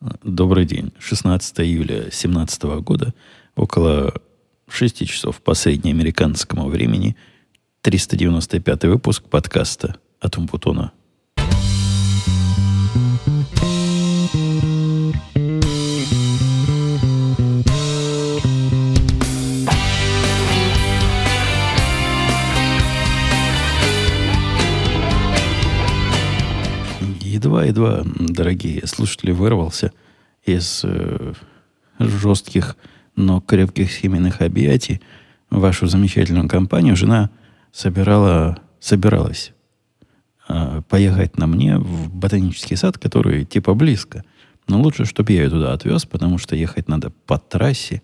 Добрый день. 16 июля 2017 года, около 6 часов по среднеамериканскому времени, 395 выпуск подкаста от Умпутуна. Едва-едва, дорогие слушатели, вырвался из э, жестких, но крепких семейных объятий вашу замечательную компанию. Жена собирала, собиралась э, поехать на мне в ботанический сад, который типа близко. Но лучше, чтобы я ее туда отвез, потому что ехать надо по трассе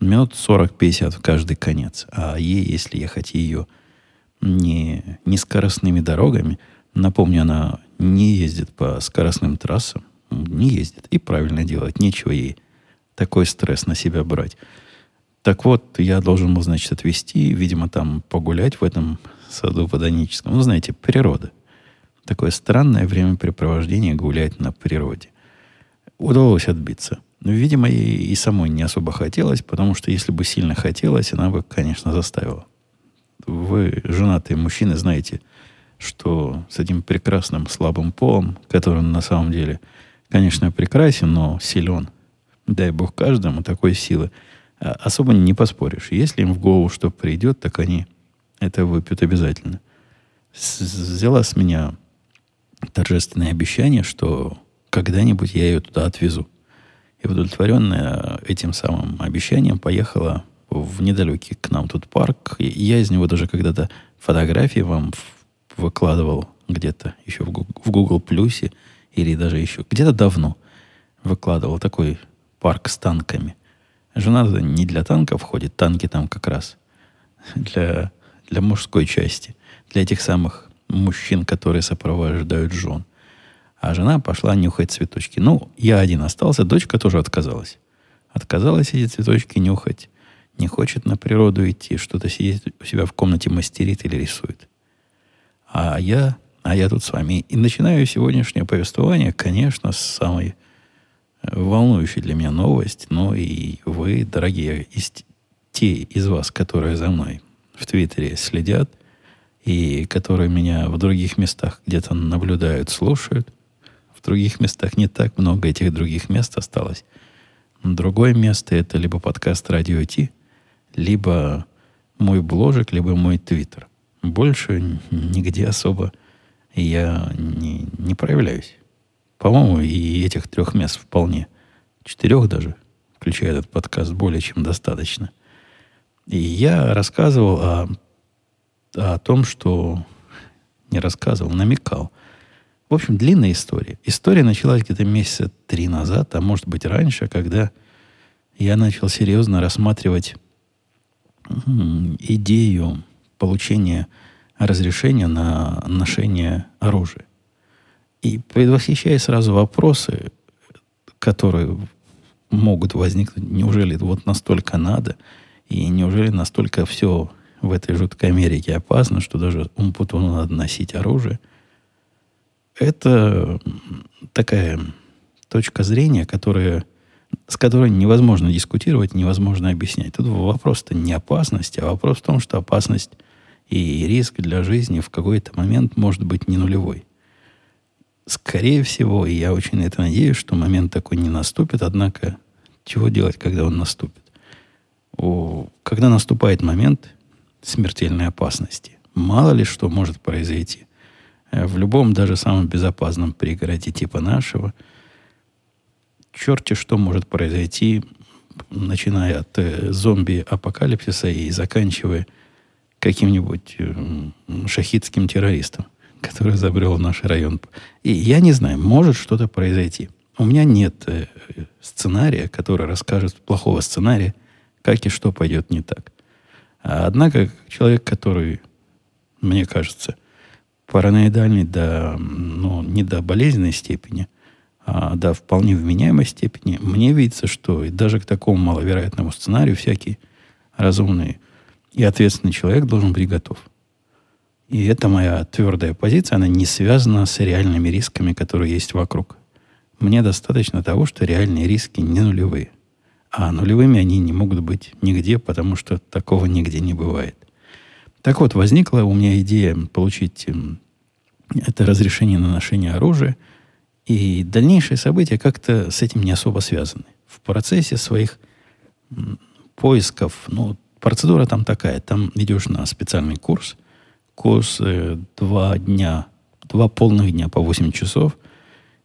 минут 40-50 в каждый конец. А ей, если ехать ее не, не скоростными дорогами, напомню, она не ездит по скоростным трассам, не ездит. И правильно делать, нечего ей такой стресс на себя брать. Так вот, я должен был, значит, отвезти, видимо, там погулять в этом саду ботаническом. Ну, знаете, природа. Такое странное времяпрепровождение гулять на природе. Удалось отбиться. Видимо, ей и самой не особо хотелось, потому что если бы сильно хотелось, она бы, конечно, заставила. Вы, женатые мужчины, знаете, что с этим прекрасным слабым полом, который на самом деле, конечно, прекрасен, но силен, дай бог каждому такой силы, а, особо не поспоришь. Если им в голову что придет, так они это выпьют обязательно. С взяла с меня торжественное обещание, что когда-нибудь я ее туда отвезу. И удовлетворенная этим самым обещанием поехала в недалекий к нам тут парк. Я из него даже когда-то фотографии вам выкладывал где-то еще в Google, в Google Плюсе или даже еще где-то давно выкладывал такой парк с танками. Жена не для танков ходит, танки там как раз для, для мужской части, для этих самых мужчин, которые сопровождают жен. А жена пошла нюхать цветочки. Ну, я один остался, дочка тоже отказалась. Отказалась эти цветочки нюхать. Не хочет на природу идти, что-то сидит у себя в комнате мастерит или рисует. А я, а я тут с вами. И начинаю сегодняшнее повествование, конечно, с самой э, волнующей для меня новости. Но и вы, дорогие, из, те из вас, которые за мной в Твиттере следят, и которые меня в других местах где-то наблюдают, слушают. В других местах не так много этих других мест осталось. Другое место это либо подкаст Радио Ти, либо мой бложек, либо мой твиттер. Больше нигде особо я не, не проявляюсь. По-моему, и этих трех мест вполне. Четырех даже, включая этот подкаст, более чем достаточно. И я рассказывал о, о том, что... Не рассказывал, намекал. В общем, длинная история. История началась где-то месяца три назад, а может быть раньше, когда я начал серьезно рассматривать идею получения разрешения на ношение оружия. И предвосхищая сразу вопросы, которые могут возникнуть, неужели вот настолько надо, и неужели настолько все в этой жуткой Америке опасно, что даже Умпутуну надо носить оружие, это такая точка зрения, которая, с которой невозможно дискутировать, невозможно объяснять. Тут вопрос-то не опасности, а вопрос в том, что опасность и риск для жизни в какой-то момент может быть не нулевой. Скорее всего, и я очень на это надеюсь, что момент такой не наступит, однако чего делать, когда он наступит? О, когда наступает момент смертельной опасности, мало ли что может произойти. Э, в любом, даже самом безопасном пригороде типа нашего, черти что может произойти, начиная от э, зомби-апокалипсиса и заканчивая каким-нибудь э, шахидским террористом, который забрел в наш район. И я не знаю, может что-то произойти. У меня нет э, сценария, который расскажет плохого сценария, как и что пойдет не так. А однако человек, который, мне кажется, параноидальный до, ну, не до болезненной степени, а до вполне вменяемой степени, мне видится, что даже к такому маловероятному сценарию всякие разумные и ответственный человек должен быть готов. И это моя твердая позиция, она не связана с реальными рисками, которые есть вокруг. мне достаточно того, что реальные риски не нулевые. А нулевыми они не могут быть нигде, потому что такого нигде не бывает. Так вот, возникла у меня идея получить эм, это разрешение на ношение оружия, и дальнейшие события как-то с этим не особо связаны. В процессе своих поисков, ну, процедура там такая, там идешь на специальный курс, курс э, два дня, два полных дня по 8 часов,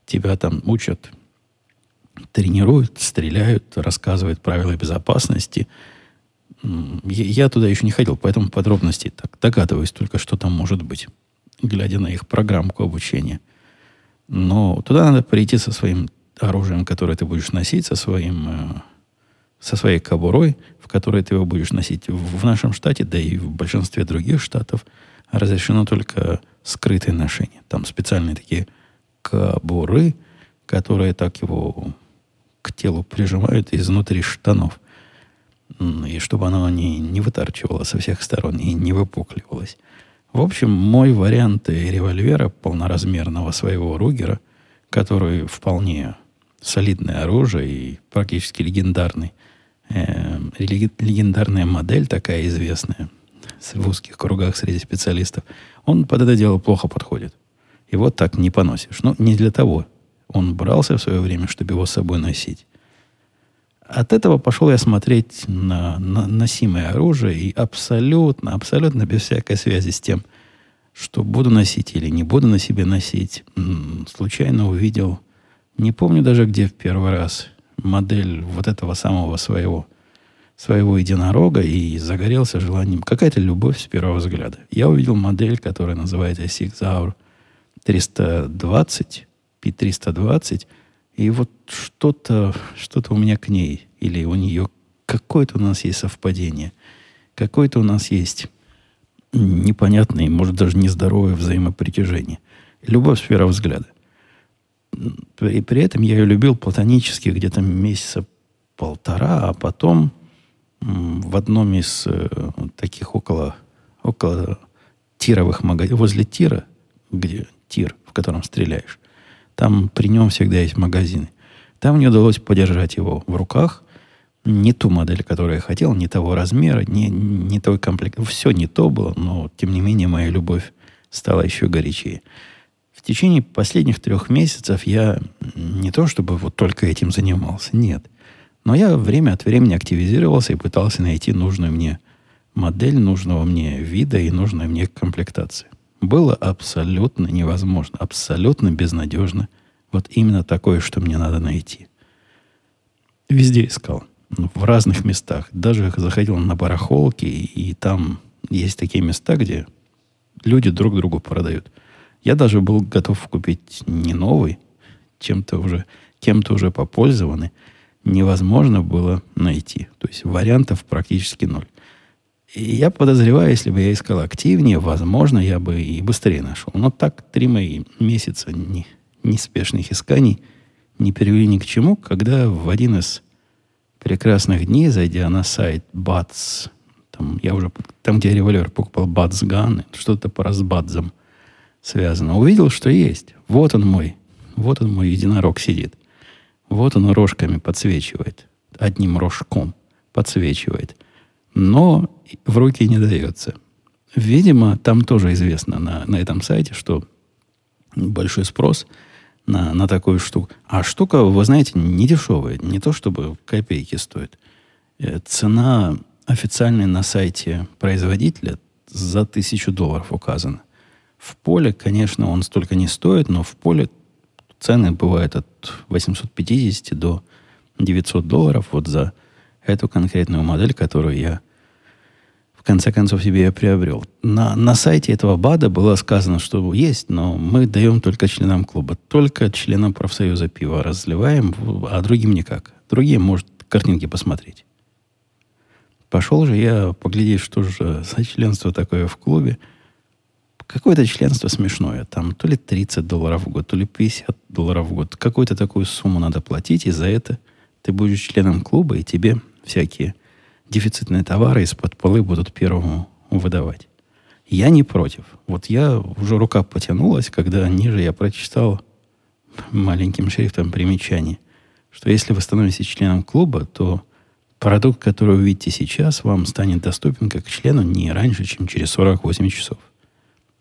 тебя там учат, тренируют, стреляют, рассказывают правила безопасности – я туда еще не ходил, поэтому подробностей так догадываюсь только, что там может быть, глядя на их программку обучения. Но туда надо прийти со своим оружием, которое ты будешь носить, со своим э, со своей кобурой, в которой ты его будешь носить. В нашем штате, да и в большинстве других штатов, разрешено только скрытое ношение. Там специальные такие кобуры, которые так его к телу прижимают изнутри штанов – и чтобы оно не, не вытарчивало со всех сторон и не выпукливалось. В общем, мой вариант револьвера полноразмерного своего Ругера, который вполне солидное оружие и практически легендарный, э, легендарная модель такая известная в узких кругах среди специалистов, он под это дело плохо подходит. Его так не поносишь. Но не для того он брался в свое время, чтобы его с собой носить. От этого пошел я смотреть на, на носимое оружие и абсолютно, абсолютно без всякой связи с тем, что буду носить или не буду на себе носить, случайно увидел, не помню даже где в первый раз, модель вот этого самого своего, своего единорога и загорелся желанием, какая-то любовь с первого взгляда. Я увидел модель, которая называется Hour 320, P320, и вот что-то что у меня к ней или у нее какое-то у нас есть совпадение, какое-то у нас есть непонятное, может даже нездоровое взаимопритяжение. Любовь с первого взгляда. И при этом я ее любил платонически где-то месяца полтора, а потом в одном из э, таких около, около тировых магазинов, возле тира, где тир, в котором стреляешь, там при нем всегда есть магазины. Там мне удалось подержать его в руках. Не ту модель, которую я хотел, не того размера, не, не той комплект. Все не то было, но тем не менее моя любовь стала еще горячее. В течение последних трех месяцев я не то чтобы вот только этим занимался, нет. Но я время от времени активизировался и пытался найти нужную мне модель, нужного мне вида и нужной мне комплектации было абсолютно невозможно, абсолютно безнадежно. Вот именно такое, что мне надо найти. Везде искал. Ну, в разных местах. Даже заходил на барахолки, и, и там есть такие места, где люди друг другу продают. Я даже был готов купить не новый, чем-то уже, кем-то уже попользованный. Невозможно было найти. То есть вариантов практически ноль. И я подозреваю, если бы я искал активнее, возможно, я бы и быстрее нашел. Но так три мои месяца не, неспешных исканий не привели ни к чему, когда в один из прекрасных дней, зайдя на сайт Bats, там, я уже, там, где я револьвер покупал Bats Gun, что-то по разбадзам связано, увидел, что есть. Вот он мой, вот он мой единорог сидит. Вот он рожками подсвечивает. Одним рожком подсвечивает – но в руки не дается. Видимо, там тоже известно на, на этом сайте, что большой спрос на, на такую штуку. А штука, вы знаете, не дешевая. Не то, чтобы копейки стоит. Э, цена официальная на сайте производителя за тысячу долларов указана. В поле, конечно, он столько не стоит, но в поле цены бывают от 850 до 900 долларов вот за эту конкретную модель, которую я в конце концов себе я приобрел. На, на сайте этого БАДа было сказано, что есть, но мы даем только членам клуба. Только членам профсоюза пива разливаем, а другим никак. Другие, может, картинки посмотреть. Пошел же я поглядеть, что же за членство такое в клубе. Какое-то членство смешное. Там то ли 30 долларов в год, то ли 50 долларов в год. Какую-то такую сумму надо платить, и за это ты будешь членом клуба, и тебе всякие дефицитные товары из-под полы будут первому выдавать. Я не против. Вот я уже рука потянулась, когда ниже я прочитал маленьким шрифтом примечание, что если вы становитесь членом клуба, то продукт, который вы видите сейчас, вам станет доступен как члену не раньше, чем через 48 часов.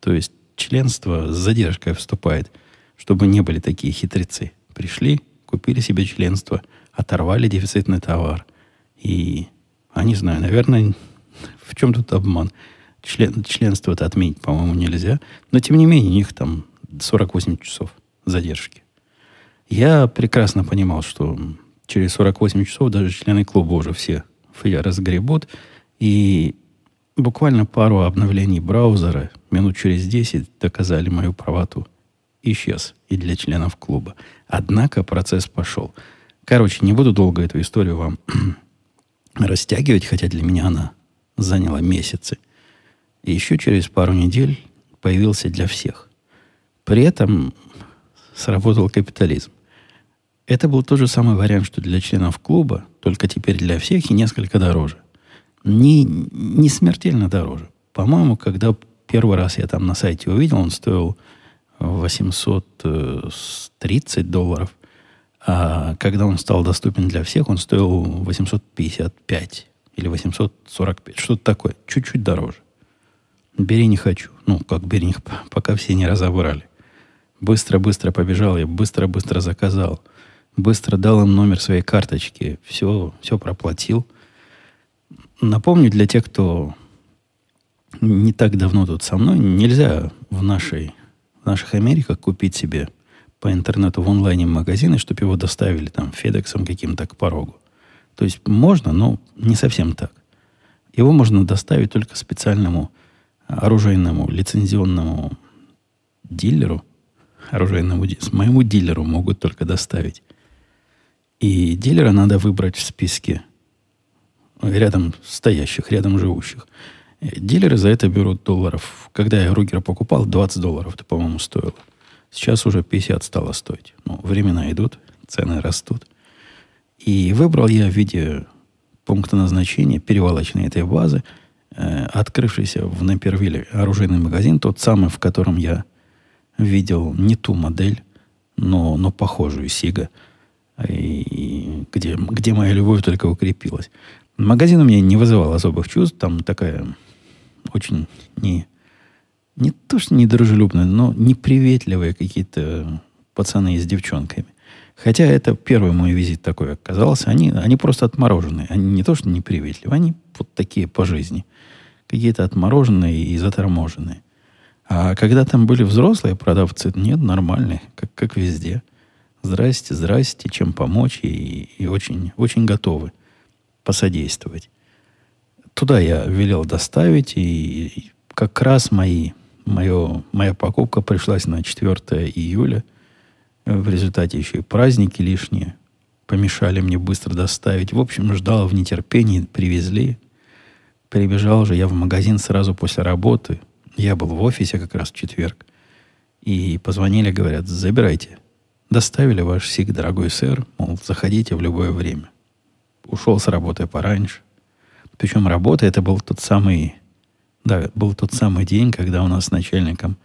То есть членство с задержкой вступает, чтобы не были такие хитрецы. Пришли, купили себе членство, оторвали дефицитный товар. И, а не знаю, наверное, в чем тут обман? Член, членство это отменить, по-моему, нельзя. Но, тем не менее, у них там 48 часов задержки. Я прекрасно понимал, что через 48 часов даже члены клуба уже все фея разгребут. И буквально пару обновлений браузера минут через 10 доказали мою правоту. Исчез и для членов клуба. Однако процесс пошел. Короче, не буду долго эту историю вам растягивать, хотя для меня она заняла месяцы. И еще через пару недель появился для всех. При этом сработал капитализм. Это был тот же самый вариант, что для членов клуба, только теперь для всех и несколько дороже. Не, не смертельно дороже. По-моему, когда первый раз я там на сайте увидел, он стоил 830 долларов. А когда он стал доступен для всех, он стоил 855 или 845. Что-то такое. Чуть-чуть дороже. Бери не хочу. Ну, как бери не пока все не разобрали. Быстро-быстро побежал я, быстро-быстро заказал. Быстро дал им номер своей карточки. Все, все проплатил. Напомню для тех, кто не так давно тут со мной, нельзя в, нашей, в наших Америках купить себе по интернету в онлайне магазины, чтобы его доставили там Федексом каким-то к порогу. То есть можно, но не совсем так. Его можно доставить только специальному оружейному лицензионному дилеру, оружейному, моему дилеру могут только доставить. И дилера надо выбрать в списке рядом стоящих, рядом живущих. Дилеры за это берут долларов. Когда я Ругера покупал, 20 долларов это, по-моему, стоило. Сейчас уже 50 стало стоить. Ну, времена идут, цены растут. И выбрал я в виде пункта назначения перевалочной этой базы, э, открывшийся в Напервилле оружейный магазин, тот самый, в котором я видел не ту модель, но, но похожую Сига, и, где, где моя любовь только укрепилась. Магазин у меня не вызывал особых чувств, там такая очень не, не то, что недружелюбные, но неприветливые какие-то пацаны с девчонками. Хотя это первый мой визит такой оказался. Они, они просто отмороженные. Они не то, что неприветливые, они вот такие по жизни. Какие-то отмороженные и заторможенные. А когда там были взрослые продавцы, нет, нормальные, как, как везде. Здрасте, здрасте, чем помочь, и, и очень, очень готовы посодействовать. Туда я велел доставить, и как раз мои, мое, моя покупка пришлась на 4 июля. В результате еще и праздники лишние помешали мне быстро доставить. В общем, ждал в нетерпении, привезли. Прибежал же я в магазин сразу после работы. Я был в офисе как раз в четверг. И позвонили, говорят, забирайте. Доставили ваш сик, дорогой сэр. Мол, заходите в любое время. Ушел с работы пораньше. Причем работа это был тот самый, да, был тот самый день, когда у нас с начальником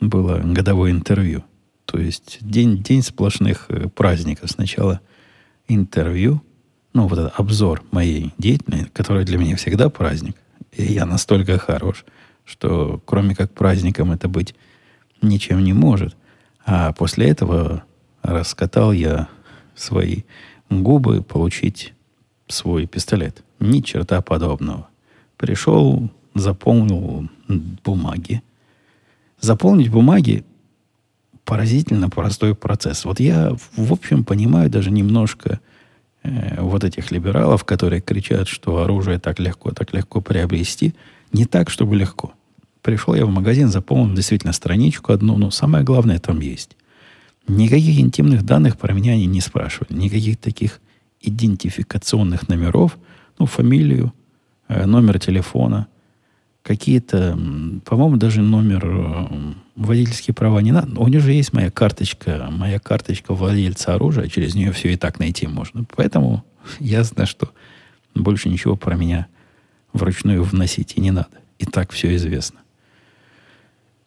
было годовое интервью. То есть день, день сплошных э, праздников. Сначала интервью, ну, вот этот обзор моей деятельности, который для меня всегда праздник. И я настолько хорош, что кроме как праздником это быть ничем не может. А после этого раскатал я свои губы получить свой пистолет. Ни черта подобного. Пришел, заполнил бумаги. Заполнить бумаги поразительно простой процесс. Вот я, в общем, понимаю даже немножко э, вот этих либералов, которые кричат, что оружие так легко, так легко приобрести. Не так, чтобы легко. Пришел я в магазин, заполнил действительно страничку одну, но самое главное там есть. Никаких интимных данных про меня они не спрашивали. Никаких таких идентификационных номеров, ну, фамилию, э, номер телефона, какие-то, по-моему, даже номер э, водительские права не надо. У него же есть моя карточка, моя карточка владельца оружия, через нее все и так найти можно. Поэтому ясно, что больше ничего про меня вручную вносить и не надо. И так все известно.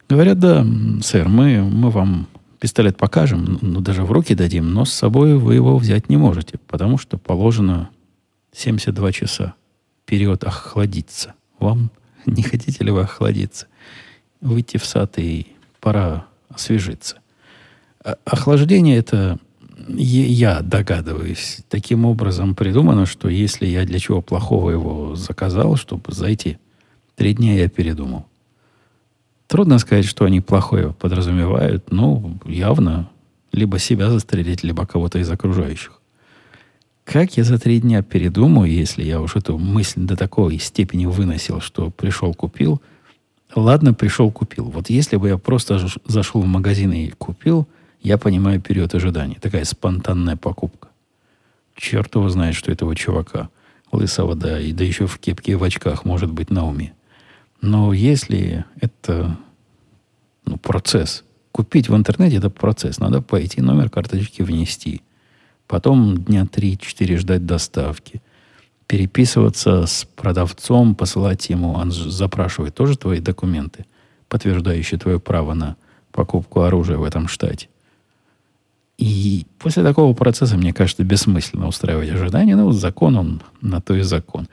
Говорят, да, сэр, мы, мы вам пистолет покажем, ну, даже в руки дадим, но с собой вы его взять не можете, потому что положено 72 часа. Период охладиться. Вам не хотите ли вы охладиться? Выйти в сад и пора освежиться. А, охлаждение это, я догадываюсь, таким образом придумано, что если я для чего плохого его заказал, чтобы зайти, три дня я передумал. Трудно сказать, что они плохое подразумевают, но явно либо себя застрелить, либо кого-то из окружающих. Как я за три дня передумаю, если я уж эту мысль до такой степени выносил, что пришел, купил. Ладно, пришел, купил. Вот если бы я просто зашел в магазин и купил, я понимаю период ожидания. Такая спонтанная покупка. Черт его знает, что этого чувака, лысого, да, и да еще в кепке и в очках может быть на уме. Но если это ну, процесс, купить в интернете это процесс. Надо пойти, номер карточки внести. Потом дня 3-4 ждать доставки. Переписываться с продавцом, посылать ему, он запрашивает тоже твои документы, подтверждающие твое право на покупку оружия в этом штате. И после такого процесса, мне кажется, бессмысленно устраивать ожидания. Но закон, он на то и закон.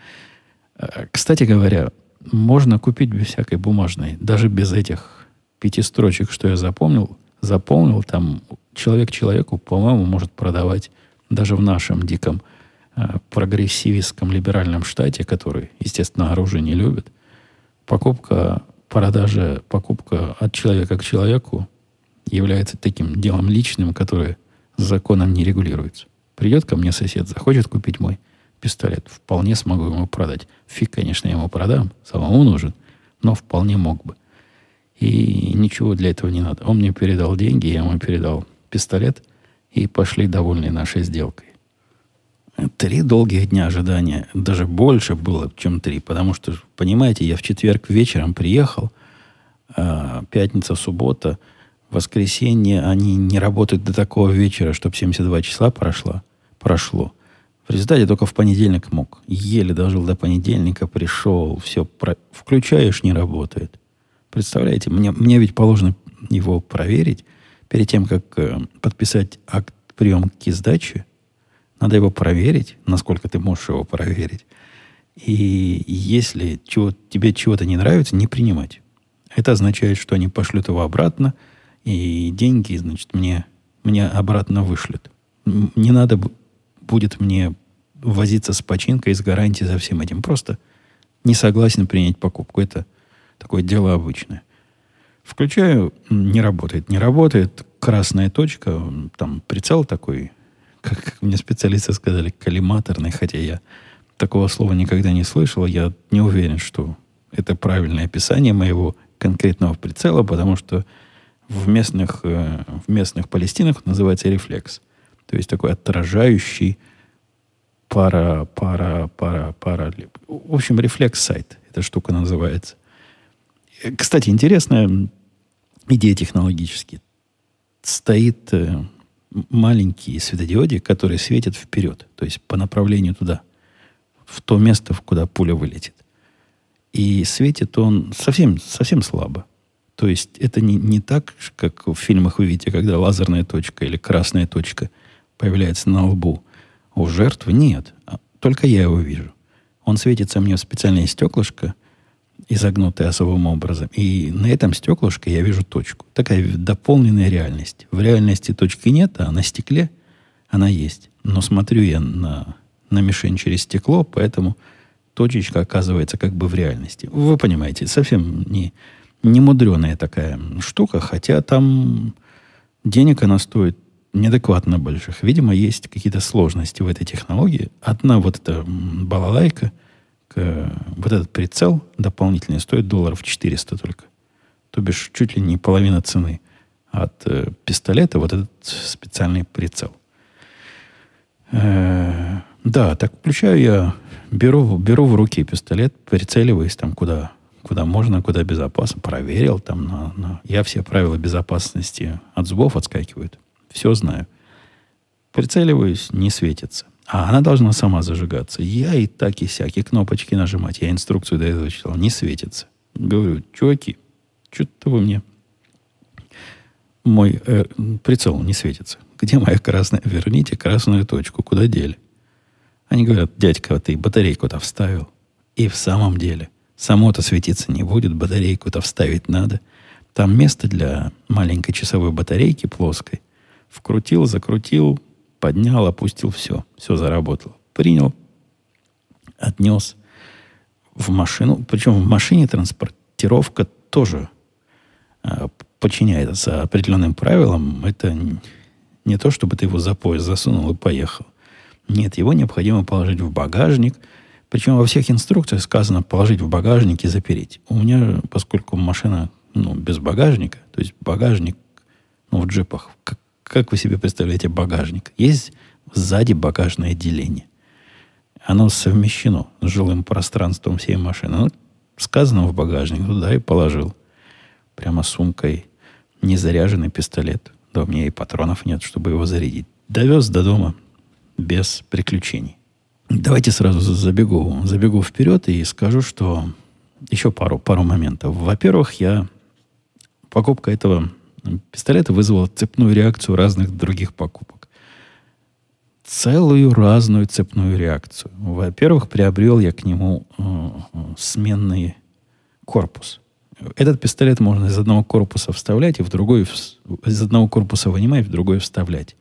Э, кстати говоря, можно купить без всякой бумажной, даже без этих пяти строчек, что я запомнил, заполнил, там человек человеку, по-моему, может продавать даже в нашем диком э, прогрессивистском либеральном штате, который, естественно, оружие не любит, покупка, продажа, покупка от человека к человеку является таким делом личным, которое законом не регулируется. Придет ко мне сосед, захочет купить мой пистолет. Вполне смогу ему продать. Фиг, конечно, я ему продам. Самому нужен. Но вполне мог бы. И ничего для этого не надо. Он мне передал деньги, я ему передал пистолет. И пошли довольны нашей сделкой. Три долгих дня ожидания. Даже больше было, чем три. Потому что, понимаете, я в четверг вечером приехал. А, пятница, суббота, воскресенье. Они не работают до такого вечера, чтобы 72 числа прошло. прошло. В результате только в понедельник мог. Еле дожил до понедельника, пришел, все, про... включаешь, не работает. Представляете, мне, мне ведь положено его проверить перед тем, как э, подписать акт приемки сдачи. Надо его проверить, насколько ты можешь его проверить. И если чего, тебе чего-то не нравится, не принимать. Это означает, что они пошлют его обратно, и деньги, значит, мне, мне обратно вышлют. Не надо будет мне возиться с починкой, с гарантией за всем этим. Просто не согласен принять покупку. Это такое дело обычное. Включаю, не работает. Не работает, красная точка, там прицел такой, как мне специалисты сказали, коллиматорный, хотя я такого слова никогда не слышал. Я не уверен, что это правильное описание моего конкретного прицела, потому что в местных, э, в местных Палестинах называется рефлекс. То есть такой отражающий пара, пара, пара, пара. В общем, рефлекс-сайт эта штука называется. Э, кстати, интересная идея технологически. Стоит э, маленький светодиодик, который светит вперед, то есть по направлению туда, в то место, куда пуля вылетит. И светит он совсем, совсем слабо. То есть это не, не так, как в фильмах вы видите, когда лазерная точка или красная точка появляется на лбу – у жертвы нет. А только я его вижу. Он светится мне в специальное стеклышко, изогнутое особым образом. И на этом стеклышке я вижу точку. Такая дополненная реальность. В реальности точки нет, а на стекле она есть. Но смотрю я на, на мишень через стекло, поэтому точечка оказывается как бы в реальности. Вы понимаете, совсем не, не мудреная такая штука, хотя там денег она стоит неадекватно больших. Видимо, есть какие-то сложности в этой технологии. Одна вот эта балалайка, вот этот прицел дополнительный стоит долларов 400 только. То бишь чуть ли не половина цены от э, пистолета вот этот специальный прицел. Э, да, так включаю я, беру, беру в руки пистолет, прицеливаюсь там куда, куда можно, куда безопасно, проверил там на, на... Я все правила безопасности от зубов отскакивают. Все знаю. Прицеливаюсь, не светится. А она должна сама зажигаться. Я и так, и всякие кнопочки нажимать. Я инструкцию до этого читал. Не светится. Говорю, чуваки, что-то вы мне мой э, прицел не светится. Где моя красная? Верните красную точку. Куда дели? Они говорят, дядька, ты батарейку-то вставил. И в самом деле, само-то светиться не будет, батарейку-то вставить надо. Там место для маленькой часовой батарейки плоской. Вкрутил, закрутил, поднял, опустил, все. Все заработало. Принял, отнес в машину. Причем в машине транспортировка тоже а, подчиняется определенным правилам. Это не то, чтобы ты его за пояс засунул и поехал. Нет, его необходимо положить в багажник. Причем во всех инструкциях сказано положить в багажник и запереть. У меня, поскольку машина ну, без багажника, то есть багажник ну, в джипах, как, как вы себе представляете багажник? Есть сзади багажное отделение. Оно совмещено с жилым пространством всей машины. Ну, сказано в багажник, туда и положил. Прямо сумкой незаряженный пистолет. Да у меня и патронов нет, чтобы его зарядить. Довез до дома без приключений. Давайте сразу забегу, забегу вперед и скажу, что еще пару, пару моментов. Во-первых, я покупка этого пистолета вызвала цепную реакцию разных других покупок. Целую разную цепную реакцию. Во-первых, приобрел я к нему э, сменный корпус. Этот пистолет можно из одного корпуса вставлять и в другой, из одного корпуса вынимать, в другой вставлять.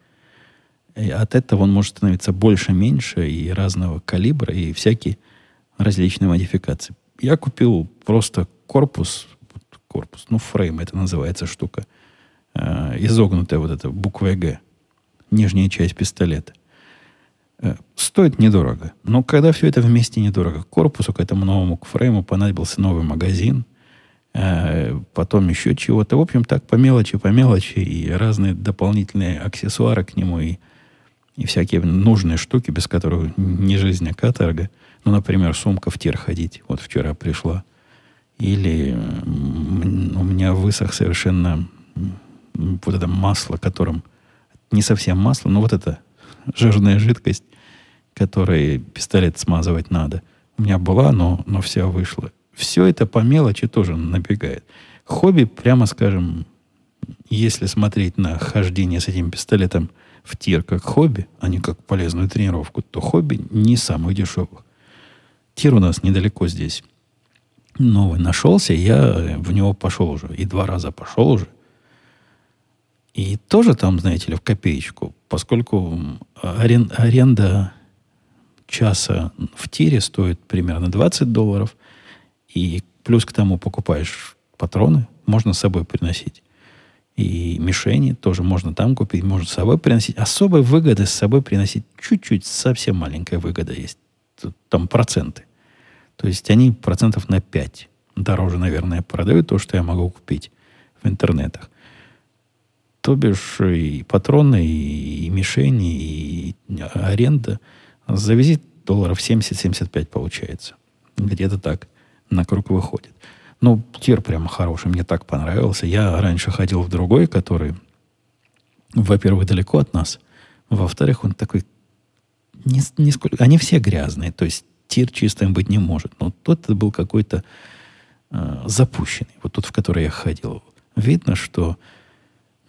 И от этого он может становиться больше, меньше и разного калибра, и всякие различные модификации. Я купил просто корпус, корпус, ну, фрейм это называется штука, э, изогнутая вот эта буква Г, нижняя часть пистолета. Э, стоит недорого. Но когда все это вместе недорого, к корпусу, к этому новому к фрейму понадобился новый магазин, э, потом еще чего-то. В общем, так по мелочи, по мелочи, и разные дополнительные аксессуары к нему, и и всякие нужные штуки, без которых не жизнь, а каторга. Ну, например, сумка в тир ходить. Вот вчера пришла. Или у меня высох совершенно вот это масло, которым не совсем масло, но вот это жирная жидкость, которой пистолет смазывать надо. У меня была, но, но вся вышла. Все это по мелочи тоже набегает. Хобби, прямо скажем, если смотреть на хождение с этим пистолетом – в тир как хобби, а не как полезную тренировку, то хобби не самых дешевых. Тир у нас недалеко здесь. Новый нашелся, я в него пошел уже. И два раза пошел уже. И тоже там, знаете ли, в копеечку, поскольку арен, аренда часа в тире стоит примерно 20 долларов, и плюс к тому покупаешь патроны, можно с собой приносить и мишени тоже можно там купить, можно с собой приносить. Особой выгоды с собой приносить чуть-чуть, совсем маленькая выгода есть. Тут, там проценты. То есть они процентов на 5 дороже, наверное, продают то, что я могу купить в интернетах. То бишь и патроны, и, и мишени, и аренда. За визит долларов 70-75 получается. Где-то так на круг выходит. Ну, тир прямо хороший, мне так понравился. Я раньше ходил в другой, который, во-первых, далеко от нас. Во-вторых, он такой... Не, не сколько, они все грязные, то есть тир чистым быть не может. Но тот был какой-то э, запущенный, вот тот, в который я ходил. Видно, что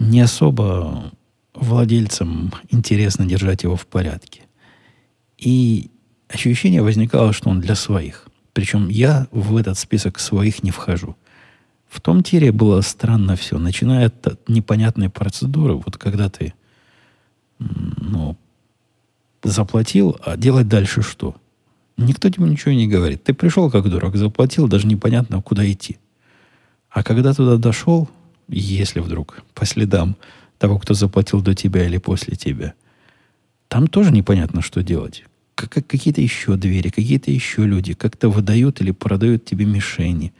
не особо владельцам интересно держать его в порядке. И ощущение возникало, что он для своих. Причем я в этот список своих не вхожу. В том тире было странно все, начиная от непонятной процедуры, вот когда ты ну, заплатил, а делать дальше что? Никто тебе ничего не говорит. Ты пришел как дурак, заплатил, даже непонятно, куда идти. А когда туда дошел, если вдруг по следам того, кто заплатил до тебя или после тебя, там тоже непонятно, что делать как, какие-то еще двери, какие-то еще люди как-то выдают или продают тебе мишени.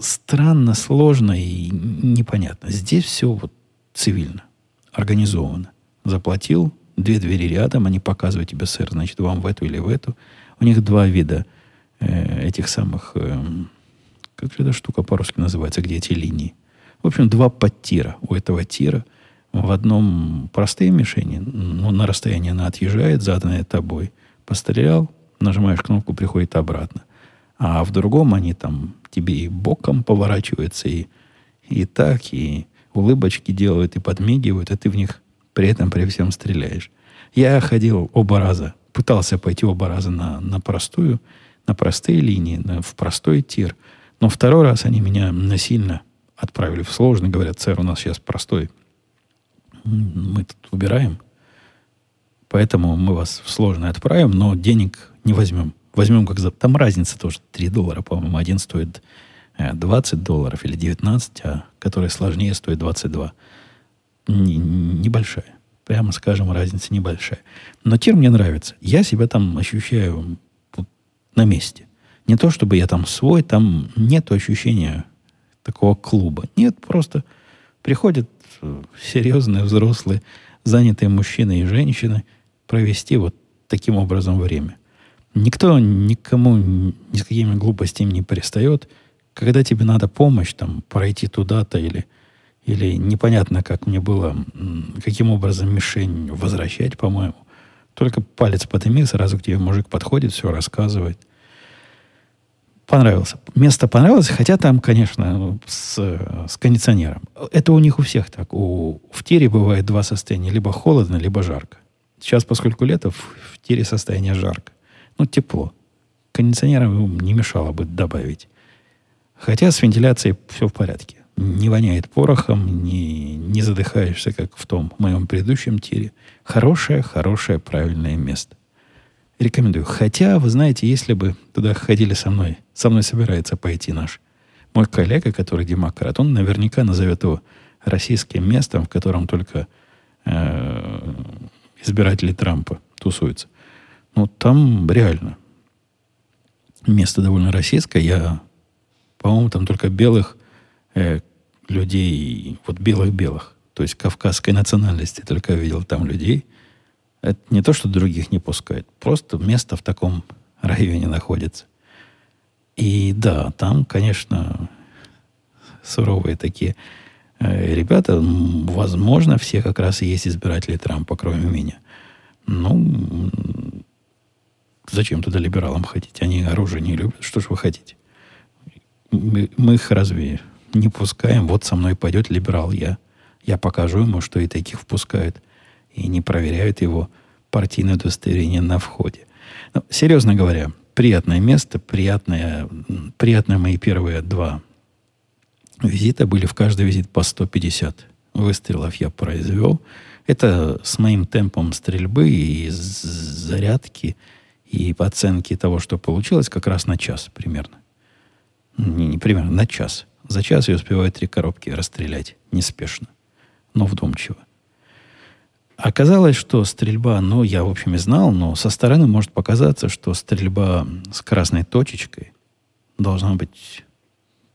Странно, сложно и непонятно. Здесь все вот цивильно, организовано. Заплатил, две двери рядом, они показывают тебе, сэр, значит, вам в эту или в эту. У них два вида э, этих самых... Э, как же эта штука по-русски называется, где эти линии? В общем, два подтира. У этого тира в одном простые мишени, ну, на расстоянии она отъезжает, заданная тобой. Пострелял, нажимаешь кнопку, приходит обратно. А в другом они там тебе и боком поворачиваются, и, и так, и улыбочки делают и подмигивают, а ты в них при этом при всем стреляешь. Я ходил оба раза, пытался пойти оба раза на, на простую, на простые линии, на, в простой тир. Но второй раз они меня насильно отправили в сложный. Говорят, сэр, у нас сейчас простой. Мы тут убираем. Поэтому мы вас в сложный отправим, но денег не возьмем. Возьмем как за... Там разница тоже 3 доллара, по-моему. Один стоит 20 э, долларов или 19, а который сложнее стоит 22. Н- небольшая. Прямо скажем, разница небольшая. Но тир мне нравится. Я себя там ощущаю на месте. Не то, чтобы я там свой, там нет ощущения такого клуба. Нет, просто приходят э, серьезные, взрослые, занятые мужчины и женщины провести вот таким образом время. Никто никому ни с какими глупостями не перестает. Когда тебе надо помощь, там, пройти туда-то или, или непонятно, как мне было, каким образом мишень возвращать, по-моему, только палец подними, сразу к тебе мужик подходит, все рассказывает. Понравился. Место понравилось, хотя там, конечно, с, с кондиционером. Это у них у всех так. У, в тире бывает два состояния. Либо холодно, либо жарко. Сейчас, поскольку лето, в, в тире состояние жарко. Ну, тепло. Кондиционером не мешало бы добавить. Хотя с вентиляцией все в порядке. Не воняет порохом, не, не задыхаешься, как в том моем предыдущем тире. Хорошее, хорошее, правильное место. Рекомендую. Хотя, вы знаете, если бы туда ходили со мной, со мной собирается пойти наш мой коллега, который демократ, он наверняка назовет его российским местом, в котором только э, избиратели Трампа тусуются. Ну, там реально место довольно российское. Я, по-моему, там только белых э, людей, вот белых-белых, то есть кавказской национальности только видел там людей. Это не то, что других не пускают, просто место в таком районе находится. И да, там, конечно, суровые такие э, ребята. Возможно, все как раз и есть избиратели Трампа, кроме меня. Ну, Зачем туда либералам ходить? Они оружие не любят. Что ж вы хотите? Мы, мы их разве не пускаем? Вот со мной пойдет либерал. Я, я покажу ему, что и таких впускают. И не проверяют его партийное удостоверение на входе. Но, ну, серьезно говоря, приятное место, приятное, приятные мои первые два визита были в каждый визит по 150 выстрелов я произвел. Это с моим темпом стрельбы и зарядки – и по оценке того, что получилось, как раз на час примерно. Не, не примерно, на час. За час я успеваю три коробки расстрелять неспешно, но вдумчиво. Оказалось, что стрельба, ну, я, в общем, и знал, но со стороны может показаться, что стрельба с красной точечкой должна быть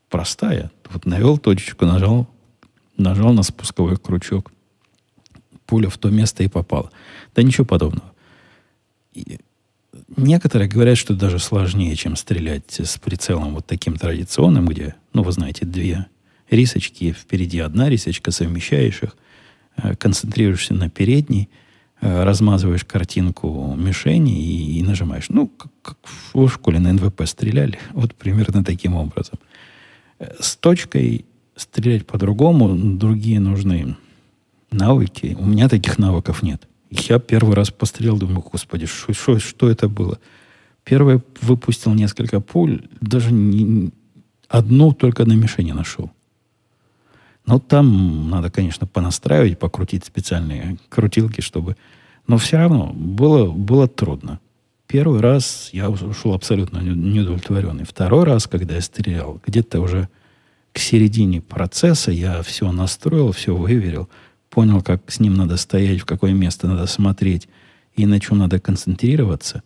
простая. Вот навел точечку, нажал, нажал на спусковой крючок, пуля в то место и попала. Да ничего подобного. Некоторые говорят, что даже сложнее, чем стрелять с прицелом вот таким традиционным, где, ну, вы знаете, две рисочки, впереди одна рисочка, совмещаешь их, э, концентрируешься на передней, э, размазываешь картинку мишени и, и нажимаешь. Ну, как, как в школе на НВП стреляли, вот примерно таким образом. Э, с точкой стрелять по-другому, другие нужны навыки. У меня таких навыков нет. Я первый раз пострелил, думаю, господи, шо, шо, что это было? Первый выпустил несколько пуль, даже не, одну только на мишени нашел. Но там надо, конечно, понастраивать, покрутить специальные крутилки, чтобы... Но все равно было, было трудно. Первый раз я ушел абсолютно неудовлетворенный. Второй раз, когда я стрелял, где-то уже к середине процесса я все настроил, все выверил – понял, как с ним надо стоять, в какое место надо смотреть и на чем надо концентрироваться,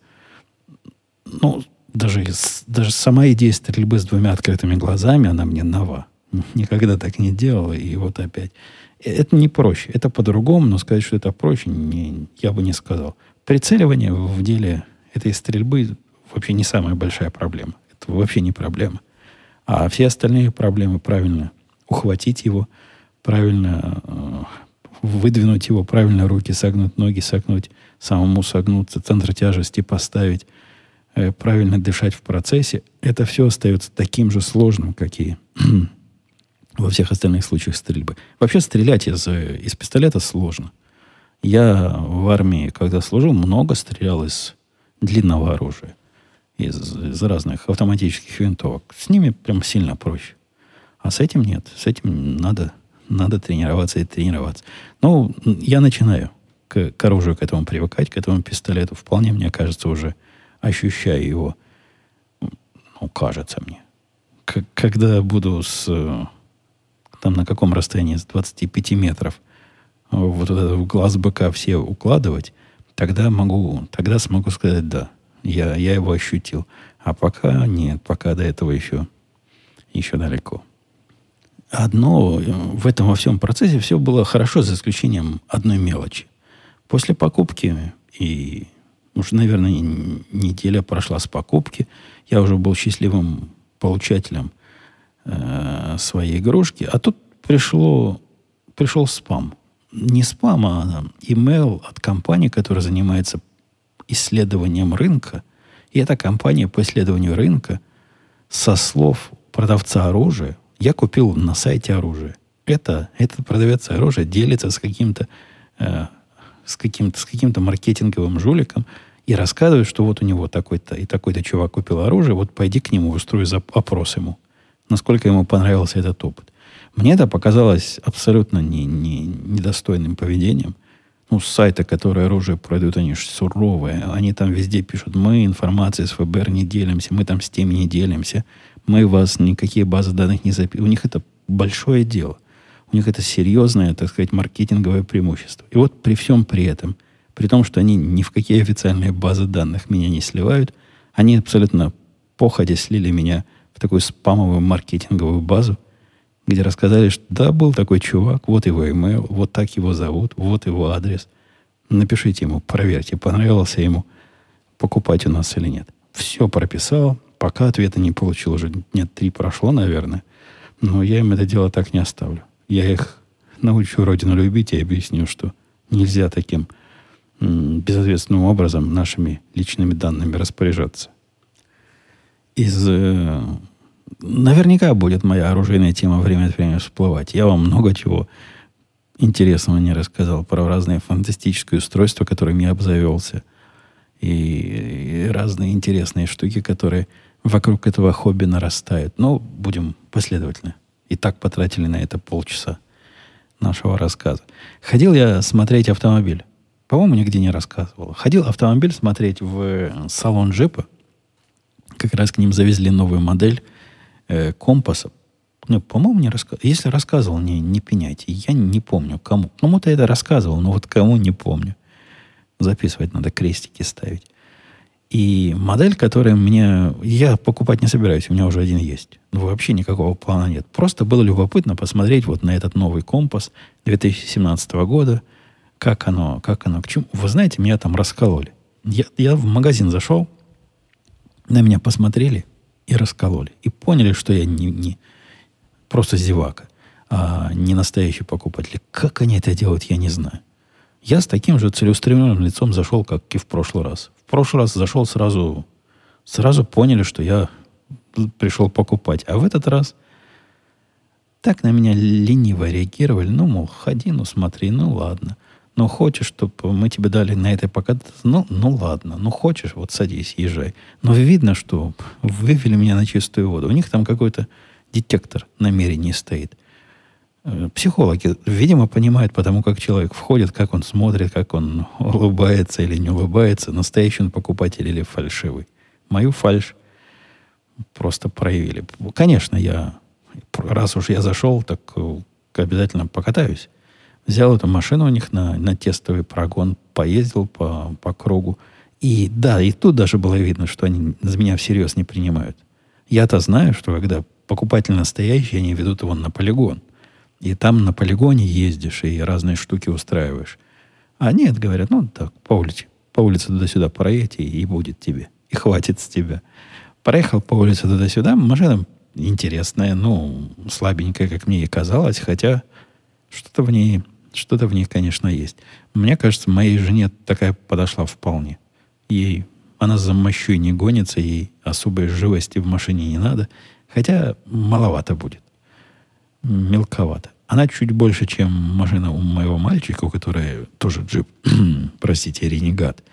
ну, даже, даже сама идея стрельбы с двумя открытыми глазами, она мне нова. Никогда так не делала, и вот опять. Это не проще. Это по-другому, но сказать, что это проще, не, я бы не сказал. Прицеливание в деле этой стрельбы вообще не самая большая проблема. Это вообще не проблема. А все остальные проблемы правильно ухватить его, правильно э, выдвинуть его правильно, руки согнуть, ноги согнуть, самому согнуться, центр тяжести поставить, э, правильно дышать в процессе, это все остается таким же сложным, как и во всех остальных случаях стрельбы. Вообще стрелять из, из пистолета сложно. Я в армии, когда служил, много стрелял из длинного оружия. Из, из разных автоматических винтовок. С ними прям сильно проще. А с этим нет. С этим надо, надо тренироваться и тренироваться. Ну, я начинаю к, к оружию, к этому привыкать, к этому пистолету. Вполне, мне кажется, уже ощущаю его. Ну, кажется мне. К, когда буду с там на каком расстоянии, с 25 метров, вот в глаз быка все укладывать, тогда могу, тогда смогу сказать да. Я, я его ощутил. А пока нет, пока до этого еще, еще далеко. Одно в этом во всем процессе все было хорошо, за исключением одной мелочи. После покупки, и уже, наверное, неделя прошла с покупки, я уже был счастливым получателем – э, своей игрушки, а тут пришло, пришел спам. Не спам, а имейл от компании, которая занимается исследованием рынка. И эта компания по исследованию рынка со слов продавца оружия, я купил на сайте оружие. Это, этот продавец оружия делится с каким-то э, с каким-то с каким-то маркетинговым жуликом и рассказывает, что вот у него такой-то и такой-то чувак купил оружие, вот пойди к нему, устрой опрос ему насколько ему понравился этот опыт. Мне это показалось абсолютно не, не, недостойным поведением. Ну, с сайта, которые оружие продают, они же суровые. Они там везде пишут, мы информацией с ФБР не делимся, мы там с теми не делимся, мы вас никакие базы данных не записываем. У них это большое дело. У них это серьезное, так сказать, маркетинговое преимущество. И вот при всем при этом, при том, что они ни в какие официальные базы данных меня не сливают, они абсолютно походя слили меня в такую спамовую маркетинговую базу, где рассказали, что да, был такой чувак, вот его email, вот так его зовут, вот его адрес. Напишите ему, проверьте, понравился ему покупать у нас или нет. Все прописал, пока ответа не получил, уже дня три прошло, наверное. Но я им это дело так не оставлю. Я их научу Родину любить и объясню, что нельзя таким безответственным образом нашими личными данными распоряжаться из... Э, наверняка будет моя оружейная тема время от времени всплывать. Я вам много чего интересного не рассказал про разные фантастические устройства, которыми я обзавелся. И, и разные интересные штуки, которые вокруг этого хобби нарастают. Но будем последовательны. И так потратили на это полчаса нашего рассказа. Ходил я смотреть автомобиль. По-моему, нигде не рассказывал. Ходил автомобиль смотреть в салон джипа как раз к ним завезли новую модель э, компаса. Ну, по-моему, не рассказывал. Если рассказывал, не, не пеняйте. Я не помню, кому. Кому-то это рассказывал, но вот кому не помню. Записывать надо, крестики ставить. И модель, которая мне... Я покупать не собираюсь, у меня уже один есть. Ну, вообще никакого плана нет. Просто было любопытно посмотреть вот на этот новый компас 2017 года. Как оно, как оно, к чему. Вы знаете, меня там раскололи. Я, я в магазин зашел, на меня посмотрели и раскололи. И поняли, что я не, не просто зевака, а не настоящий покупатель. Как они это делают, я не знаю. Я с таким же целеустремленным лицом зашел, как и в прошлый раз. В прошлый раз зашел сразу, сразу поняли, что я пришел покупать. А в этот раз так на меня лениво реагировали. Ну, мол, ходи, ну смотри, ну ладно. Ну, хочешь, чтобы мы тебе дали на это покататься? Ну, ну ладно. Ну, хочешь, вот садись, езжай. Но видно, что вывели меня на чистую воду. У них там какой-то детектор намерений стоит. Э, психологи, видимо, понимают, потому как человек входит, как он смотрит, как он улыбается или не улыбается, настоящий он покупатель или фальшивый. Мою фальш просто проявили. Конечно, я, раз уж я зашел, так э, обязательно покатаюсь. Взял эту машину у них на, на тестовый прогон, поездил по, по кругу. И да, и тут даже было видно, что они за меня всерьез не принимают. Я-то знаю, что когда покупатель настоящий, они ведут его на полигон. И там на полигоне ездишь и разные штуки устраиваешь. А нет, говорят, ну так, по улице, по улице туда-сюда проедь, и, и будет тебе. И хватит с тебя. Проехал по улице туда-сюда, машина интересная, ну, слабенькая, как мне и казалось, хотя что-то в ней что-то в них, конечно, есть. Мне кажется, моей жене такая подошла вполне. Ей она за мощой не гонится, ей особой живости в машине не надо. Хотя маловато будет. мелковато. Она чуть больше, чем машина у моего мальчика, у которой тоже джип, простите, ренегат.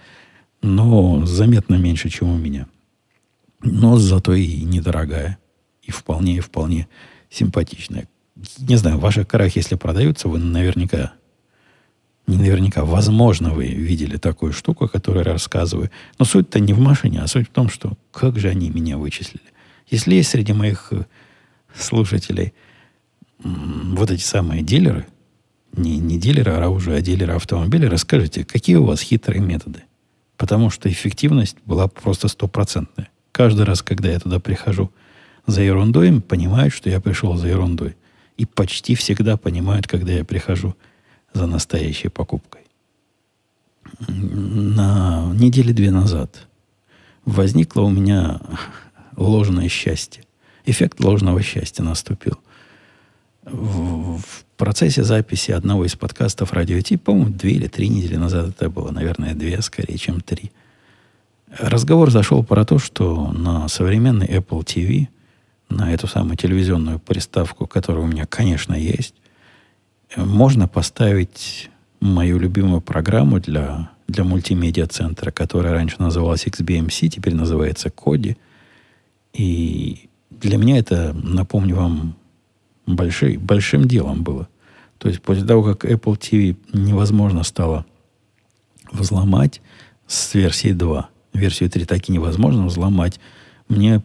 Но заметно меньше, чем у меня. Но зато и недорогая. И вполне, и вполне симпатичная. Не знаю, в ваших карах, если продаются, вы наверняка, не наверняка, возможно, вы видели такую штуку, о которой я рассказываю. Но суть-то не в машине, а суть в том, что как же они меня вычислили. Если есть среди моих э, слушателей вот эти самые дилеры, не, не дилеры оружия, а дилеры автомобиля, расскажите, какие у вас хитрые методы? Потому что эффективность была просто стопроцентная. Каждый раз, когда я туда прихожу за ерундой, понимают, что я пришел за ерундой. И почти всегда понимают, когда я прихожу за настоящей покупкой. На неделе две назад возникло у меня ложное счастье. Эффект ложного счастья наступил. В, в процессе записи одного из подкастов «Радио Ти», по-моему, две или три недели назад это было, наверное, две скорее, чем три, разговор зашел про то, что на современный Apple TV, на эту самую телевизионную приставку, которая у меня, конечно, есть, можно поставить мою любимую программу для, для мультимедиа-центра, которая раньше называлась XBMC, теперь называется Коди – и для меня это, напомню вам, большой, большим делом было. То есть после того, как Apple TV невозможно стало взломать с версии 2, версию 3 так и невозможно взломать, мне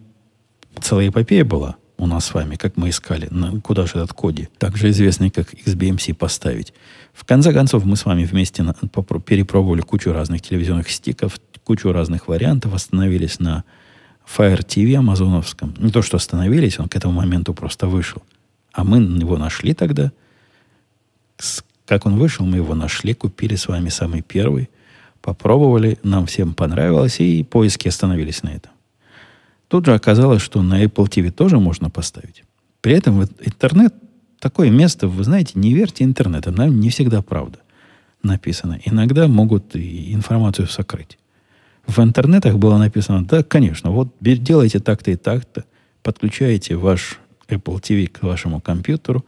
целая эпопея была у нас с вами, как мы искали, на, куда же этот коди, также известный как XBMC, поставить. В конце концов, мы с вами вместе на, перепробовали кучу разных телевизионных стиков, кучу разных вариантов, остановились на Fire TV амазоновском. Не то, что остановились, он к этому моменту просто вышел. А мы его нашли тогда. Как он вышел, мы его нашли, купили с вами самый первый, попробовали, нам всем понравилось, и поиски остановились на этом. Тут же оказалось, что на Apple TV тоже можно поставить. При этом интернет такое место, вы знаете, не верьте интернету, нам не всегда правда написано. Иногда могут и информацию сокрыть. В интернетах было написано, да, конечно, вот делайте так-то и так-то, подключаете ваш Apple TV к вашему компьютеру,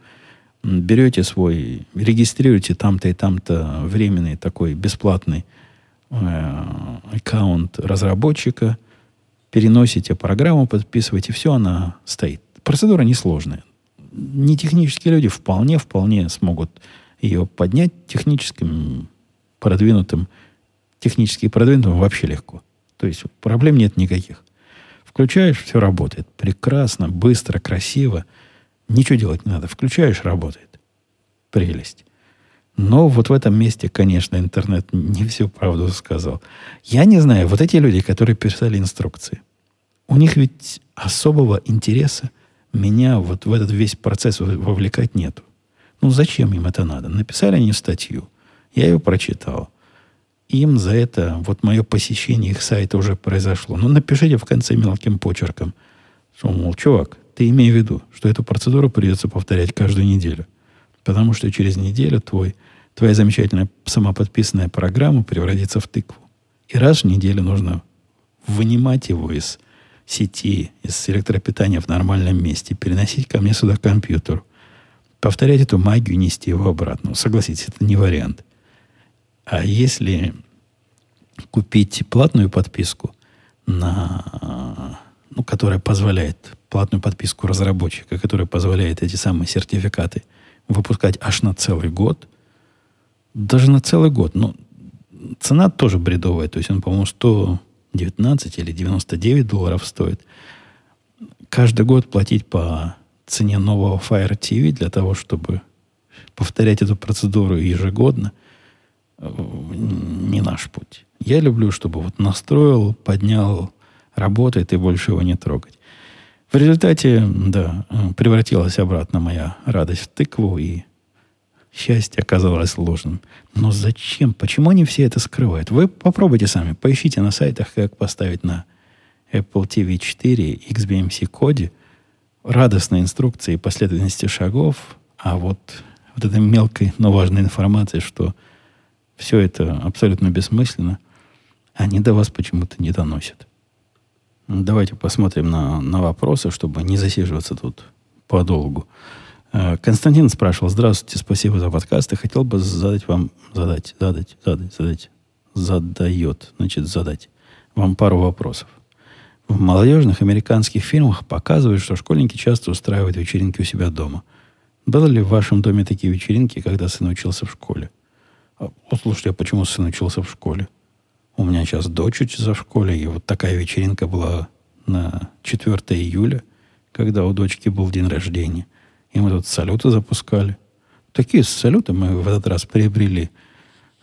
берете свой, регистрируете там-то и там-то временный такой бесплатный э, аккаунт разработчика, переносите программу, подписываете, все, она стоит. Процедура несложная. Не технические люди вполне, вполне смогут ее поднять техническим продвинутым технически продвинутым вообще легко. То есть проблем нет никаких. Включаешь, все работает. Прекрасно, быстро, красиво. Ничего делать не надо. Включаешь, работает. Прелесть. Но вот в этом месте, конечно, интернет не всю правду сказал. Я не знаю, вот эти люди, которые писали инструкции, у них ведь особого интереса меня вот в этот весь процесс вовлекать нету. Ну, зачем им это надо? Написали они статью, я ее прочитал им за это, вот мое посещение их сайта уже произошло. Ну, напишите в конце мелким почерком, что, мол, чувак, ты имей в виду, что эту процедуру придется повторять каждую неделю. Потому что через неделю твой, твоя замечательная самоподписанная программа превратится в тыкву. И раз в неделю нужно вынимать его из сети, из электропитания в нормальном месте, переносить ко мне сюда компьютер, повторять эту магию, нести его обратно. Согласитесь, это не вариант. А если купить платную подписку, на, ну, которая позволяет, платную подписку разработчика, которая позволяет эти самые сертификаты выпускать аж на целый год, даже на целый год, ну, цена тоже бредовая, то есть он, по-моему, 119 или 99 долларов стоит. Каждый год платить по цене нового Fire TV для того, чтобы повторять эту процедуру ежегодно – не наш путь. Я люблю, чтобы вот настроил, поднял, работает и больше его не трогать. В результате, да, превратилась обратно моя радость в тыкву, и счастье оказалось ложным. Но зачем? Почему они все это скрывают? Вы попробуйте сами, поищите на сайтах, как поставить на Apple TV 4 XBMC коде радостные инструкции и последовательности шагов, а вот, вот этой мелкой, но важной информации, что – все это абсолютно бессмысленно. Они до вас почему-то не доносят. Давайте посмотрим на, на вопросы, чтобы не засиживаться тут подолгу. Э, Константин спрашивал, здравствуйте, спасибо за подкаст. И хотел бы задать вам, задать, задать, задать, задать, задает, значит, задать вам пару вопросов. В молодежных американских фильмах показывают, что школьники часто устраивают вечеринки у себя дома. Было ли в вашем доме такие вечеринки, когда сын учился в школе? А, послушайте, а почему сын учился в школе? У меня сейчас дочь учится в школе, и вот такая вечеринка была на 4 июля, когда у дочки был день рождения. И мы тут салюты запускали. Такие салюты мы в этот раз приобрели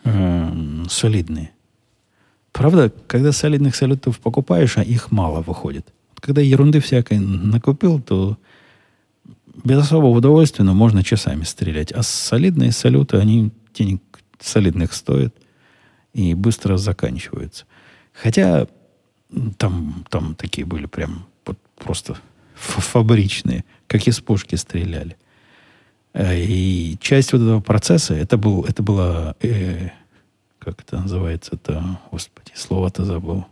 э, солидные. Правда, когда солидных салютов покупаешь, а их мало выходит. Когда ерунды всякой накупил, то без особого удовольствия, но можно часами стрелять. А солидные салюты, они денег солидных стоят и быстро заканчиваются. Хотя там, там такие были прям просто фабричные, как из пушки стреляли. Э, и часть вот этого процесса, это, был, это была, э, как это называется, это, господи, слово-то забыл.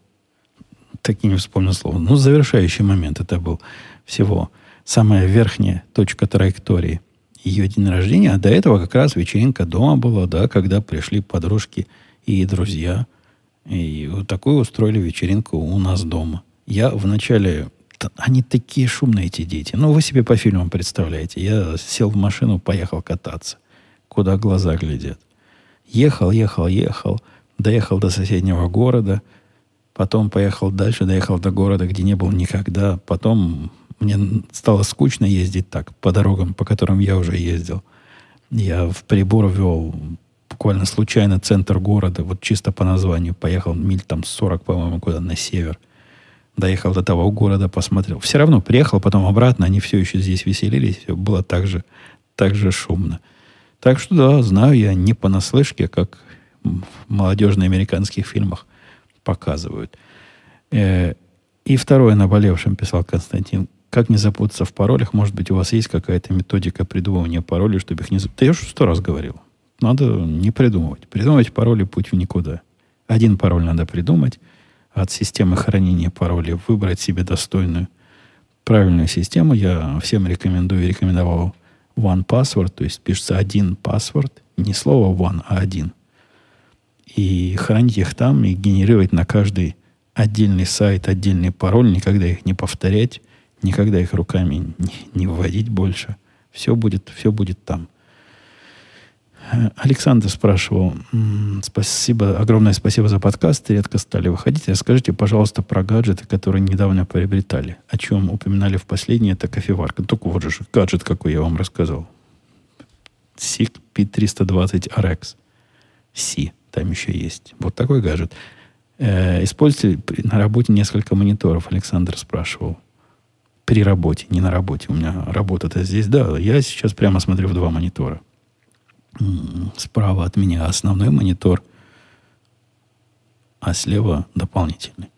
Так и не вспомнил слово. Ну, завершающий момент это был всего самая верхняя точка траектории ее день рождения, а до этого как раз вечеринка дома была, да, когда пришли подружки и друзья. И вот такую устроили вечеринку у нас дома. Я вначале... Они такие шумные, эти дети. Ну, вы себе по фильмам представляете. Я сел в машину, поехал кататься. Куда глаза глядят. Ехал, ехал, ехал. Доехал до соседнего города. Потом поехал дальше, доехал до города, где не был никогда. Потом мне стало скучно ездить так, по дорогам, по которым я уже ездил. Я в прибор ввел буквально случайно центр города, вот чисто по названию. Поехал миль там 40, по-моему, куда на север. Доехал до того города, посмотрел. Все равно приехал, потом обратно, они все еще здесь веселились, все было так же, так же шумно. Так что да, знаю я не понаслышке, как в молодежно-американских фильмах показывают. Э, и второе наболевшим писал Константин. Как не запутаться в паролях? Может быть, у вас есть какая-то методика придумывания паролей, чтобы их не запутать? Да я уже сто раз говорил. Надо не придумывать. Придумывать пароли путь в никуда. Один пароль надо придумать, от системы хранения паролей выбрать себе достойную, правильную систему. Я всем рекомендую, рекомендовал One Password, то есть пишется один password, не слово one, а один. И хранить их там, и генерировать на каждый отдельный сайт, отдельный пароль, никогда их не повторять – Никогда их руками не, не вводить больше. Все будет, все будет там. Александр спрашивал, спасибо, огромное спасибо за подкаст, редко стали выходить. Расскажите, пожалуйста, про гаджеты, которые недавно приобретали. О чем упоминали в последнее, это кофеварка. Только вот же гаджет, какой я вам рассказал. SIG P320 RX. C, там еще есть. Вот такой гаджет. Э, используйте на работе несколько мониторов, Александр спрашивал при работе, не на работе. У меня работа-то здесь. Да, я сейчас прямо смотрю в два монитора. Справа от меня основной монитор, а слева дополнительный.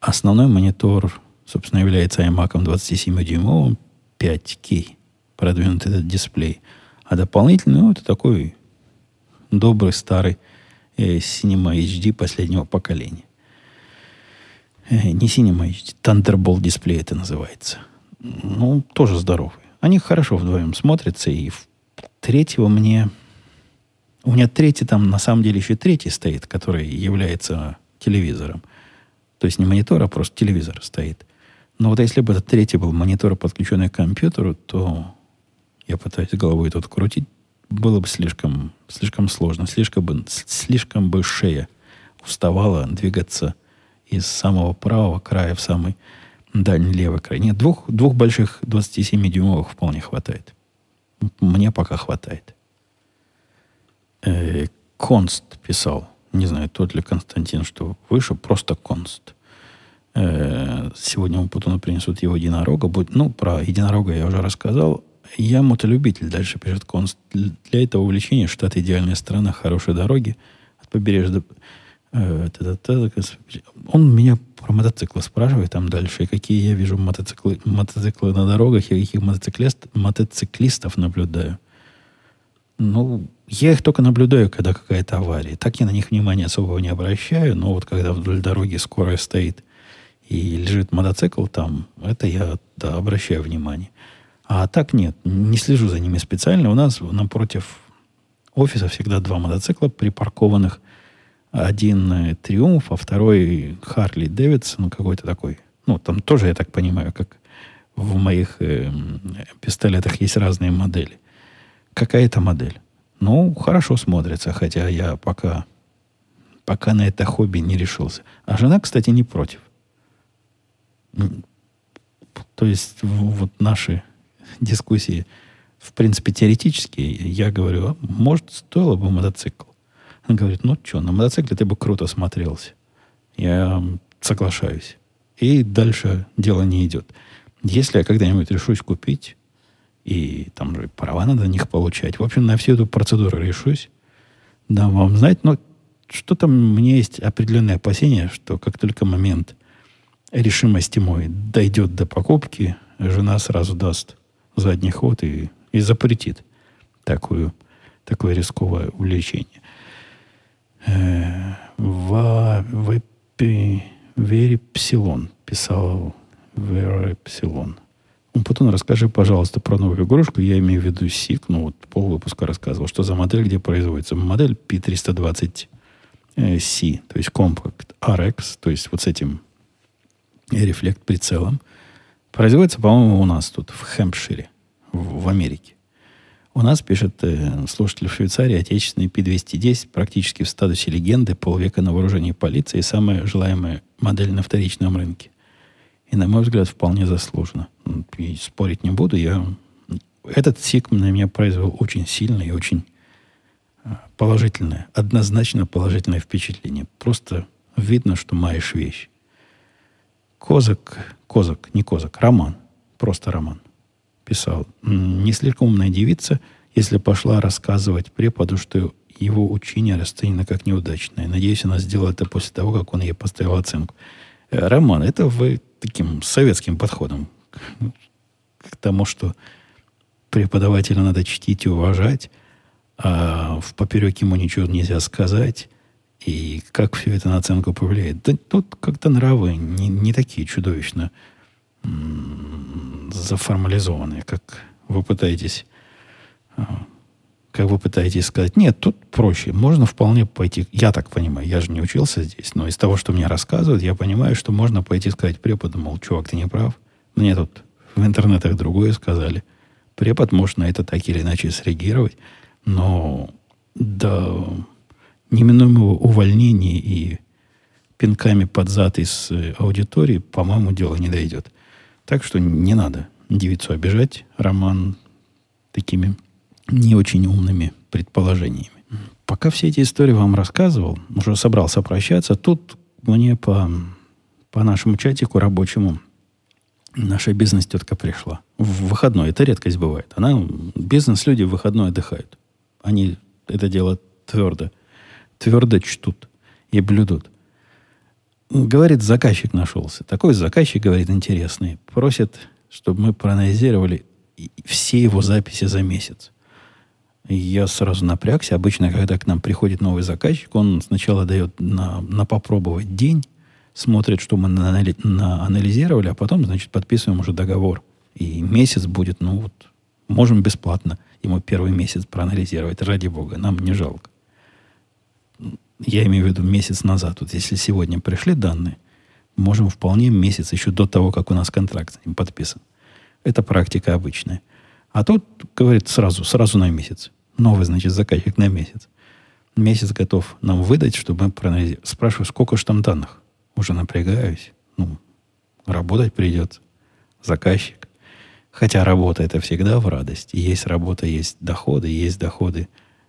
Основной монитор, собственно, является iMac 27-дюймовым, 5K, продвинутый этот дисплей. А дополнительный, ну, это такой добрый старый э, Cinema HD последнего поколения. Э, не Cinema HD, Thunderbolt дисплей это называется. Ну, тоже здоровый. Они хорошо вдвоем смотрятся, и в третьего мне... У меня третий там, на самом деле, еще третий стоит, который является телевизором. То есть не монитор, а просто телевизор стоит. Но вот если бы этот третий был монитор, подключенный к компьютеру, то я пытаюсь головой тут крутить, было бы слишком, слишком сложно, слишком бы, слишком бы шея уставала двигаться из самого правого края в самый дальний левый край. Нет, двух, двух больших 27-дюймовых вполне хватает. Мне пока хватает. Э, Конст писал. Не знаю, тот ли Константин, что выше, просто Конст. Э, сегодня Умпутуну принесут его единорога. Будет, ну, про единорога я уже рассказал. Я мотолюбитель, дальше пишет Конст. Для этого увлечения штат идеальная страна, хорошие дороги. От побережья Э, он меня про мотоциклы спрашивает там дальше, и какие я вижу мотоциклы, мотоциклы на дорогах, и каких мотоциклист, мотоциклистов наблюдаю. Ну, я их только наблюдаю, когда какая-то авария. Так я на них внимания особого не обращаю, но вот когда вдоль дороги скорая стоит и лежит мотоцикл там, это я, да, обращаю внимание. А так нет, не слежу за ними специально. У нас напротив офиса всегда два мотоцикла припаркованных. Один Триумф, а второй Харли Дэвидсон какой-то такой. Ну, там тоже, я так понимаю, как в моих э, пистолетах есть разные модели. Какая это модель? Ну, хорошо смотрится, хотя я пока, пока на это хобби не решился. А жена, кстати, не против. То есть вот наши дискуссии, в принципе, теоретические, я говорю, «А может, стоило бы мотоцикл. Она говорит, ну что, на мотоцикле ты бы круто смотрелся. Я соглашаюсь. И дальше дело не идет. Если я когда-нибудь решусь купить, и там же права надо на них получать, в общем, на всю эту процедуру решусь, дам вам знать, но что-то мне есть определенное опасение, что как только момент решимости мой дойдет до покупки, жена сразу даст задний ход и, и запретит такую, такое рисковое увлечение. Э, в, в, Вери Псилон писал Вера Псилон. Потом расскажи, пожалуйста, про новую игрушку. Я имею в виду СИК. Ну, вот пол выпуска рассказывал, что за модель, где производится. Модель P320C, то есть Compact RX, то есть вот с этим рефлект прицелом. Производится, по-моему, у нас тут, в Хэмпшире, в, в Америке. У нас, пишет э, слушатель в Швейцарии, отечественный P210 практически в статусе легенды, полвека на вооружении полиции и самая желаемая модель на вторичном рынке. И, на мой взгляд, вполне заслуженно. И спорить не буду. Я... Этот СИК на меня произвел очень сильное и очень а, положительное, однозначно положительное впечатление. Просто видно, что маешь вещь. Козак, Козак, не Козак, Роман, просто Роман, писал. Не слишком умная девица, если пошла рассказывать преподу, что его учение расценено как неудачное. Надеюсь, она сделала это после того, как он ей поставил оценку. Роман, это вы таким советским подходом к тому, что преподавателя надо чтить и уважать, а в поперек ему ничего нельзя сказать, и как все это на оценку повлияет. Да тут как-то нравы не, не такие чудовищно заформализованные, как вы пытаетесь а, как вы пытаетесь сказать. Нет, тут проще. Можно вполне пойти, я так понимаю, я же не учился здесь, но из того, что мне рассказывают, я понимаю, что можно пойти сказать преподу, мол, чувак, ты не прав. Мне тут в интернетах другое сказали. Препод может на это так или иначе среагировать, но до неминуемого увольнения и пинками под зад из э, аудитории, по-моему, дело не дойдет. Так что не надо девицу обижать, Роман, такими не очень умными предположениями. Пока все эти истории вам рассказывал, уже собрался прощаться, тут мне по, по нашему чатику рабочему наша бизнес-тетка пришла. В выходной. Это редкость бывает. Она, бизнес-люди в выходной отдыхают. Они это дело твердо, твердо чтут и блюдут. Говорит, заказчик нашелся. Такой заказчик, говорит, интересный. Просит, чтобы мы проанализировали все его записи за месяц я сразу напрягся. Обычно, когда к нам приходит новый заказчик, он сначала дает на, на попробовать день, смотрит, что мы на, на, анализировали, а потом, значит, подписываем уже договор. И месяц будет, ну вот, можем бесплатно ему первый месяц проанализировать. Ради бога, нам не жалко. Я имею в виду месяц назад. Вот если сегодня пришли данные, можем вполне месяц еще до того, как у нас контракт с ним подписан. Это практика обычная. А тут, говорит, сразу, сразу на месяц. Новый, значит, заказчик на месяц. Месяц готов нам выдать, чтобы мы проанализировали. Спрашиваю, сколько же там данных? Уже напрягаюсь. Ну, работать придется. Заказчик. Хотя работа это всегда в радость. Есть работа, есть доходы, есть доходы,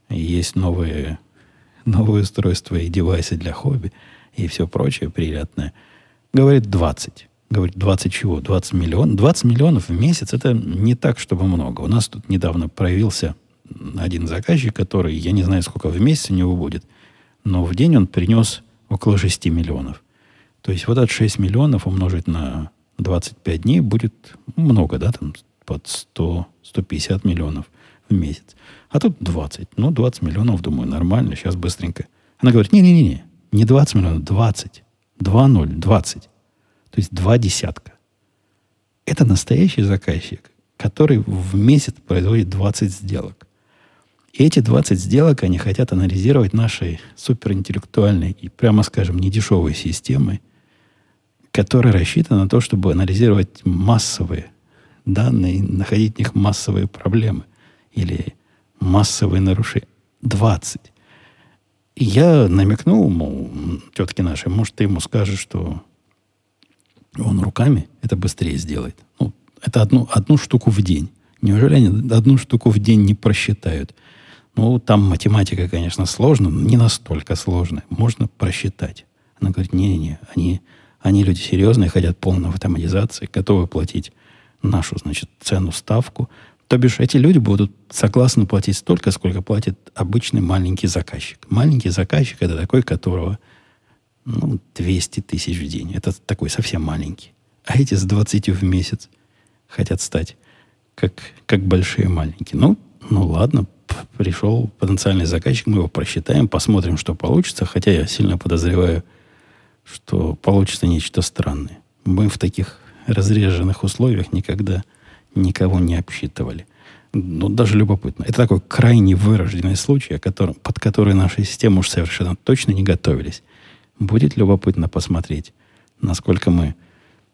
есть новые, новые устройства и девайсы для хобби и все прочее приятное. Говорит 20. Говорит, 20 чего? 20 миллионов? 20 миллионов в месяц это не так, чтобы много. У нас тут недавно проявился один заказчик, который, я не знаю, сколько в месяц у него будет, но в день он принес около 6 миллионов. То есть вот от 6 миллионов умножить на 25 дней будет много, да, там под 100, 150 миллионов в месяц. А тут 20. Ну, 20 миллионов, думаю, нормально, сейчас быстренько. Она говорит, не-не-не, не 20 миллионов, 20. 2-0, 20. То есть два десятка. Это настоящий заказчик. который в месяц производит 20 сделок. И эти 20 сделок они хотят анализировать нашей суперинтеллектуальной и, прямо скажем, недешевой системой, которая рассчитана на то, чтобы анализировать массовые данные, находить в них массовые проблемы или массовые нарушения. 20. И я намекнул, мол, тетке нашей, может, ты ему скажешь, что он руками это быстрее сделает. Ну, это одну, одну штуку в день. Неужели они одну штуку в день не просчитают? Ну, там математика, конечно, сложная, но не настолько сложная. Можно просчитать. Она говорит, не-не-не, они, они люди серьезные, хотят полной автоматизации, готовы платить нашу, значит, цену, ставку. То бишь, эти люди будут согласны платить столько, сколько платит обычный маленький заказчик. Маленький заказчик – это такой, которого ну, 200 тысяч в день. Это такой совсем маленький. А эти с 20 в месяц хотят стать как, как большие маленькие. Ну, ну ладно, пришел потенциальный заказчик, мы его просчитаем, посмотрим, что получится. Хотя я сильно подозреваю, что получится нечто странное. Мы в таких разреженных условиях никогда никого не обсчитывали. Ну, даже любопытно. Это такой крайне вырожденный случай, котором, под который наши системы уж совершенно точно не готовились. Будет любопытно посмотреть, насколько мы,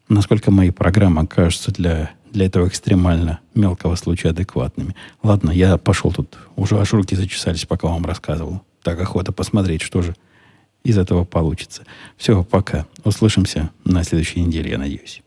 насколько мои программы окажутся для, для этого экстремально мелкого случая адекватными. Ладно, я пошел тут, уже аж руки зачесались, пока вам рассказывал. Так охота посмотреть, что же из этого получится. Все, пока. Услышимся на следующей неделе, я надеюсь.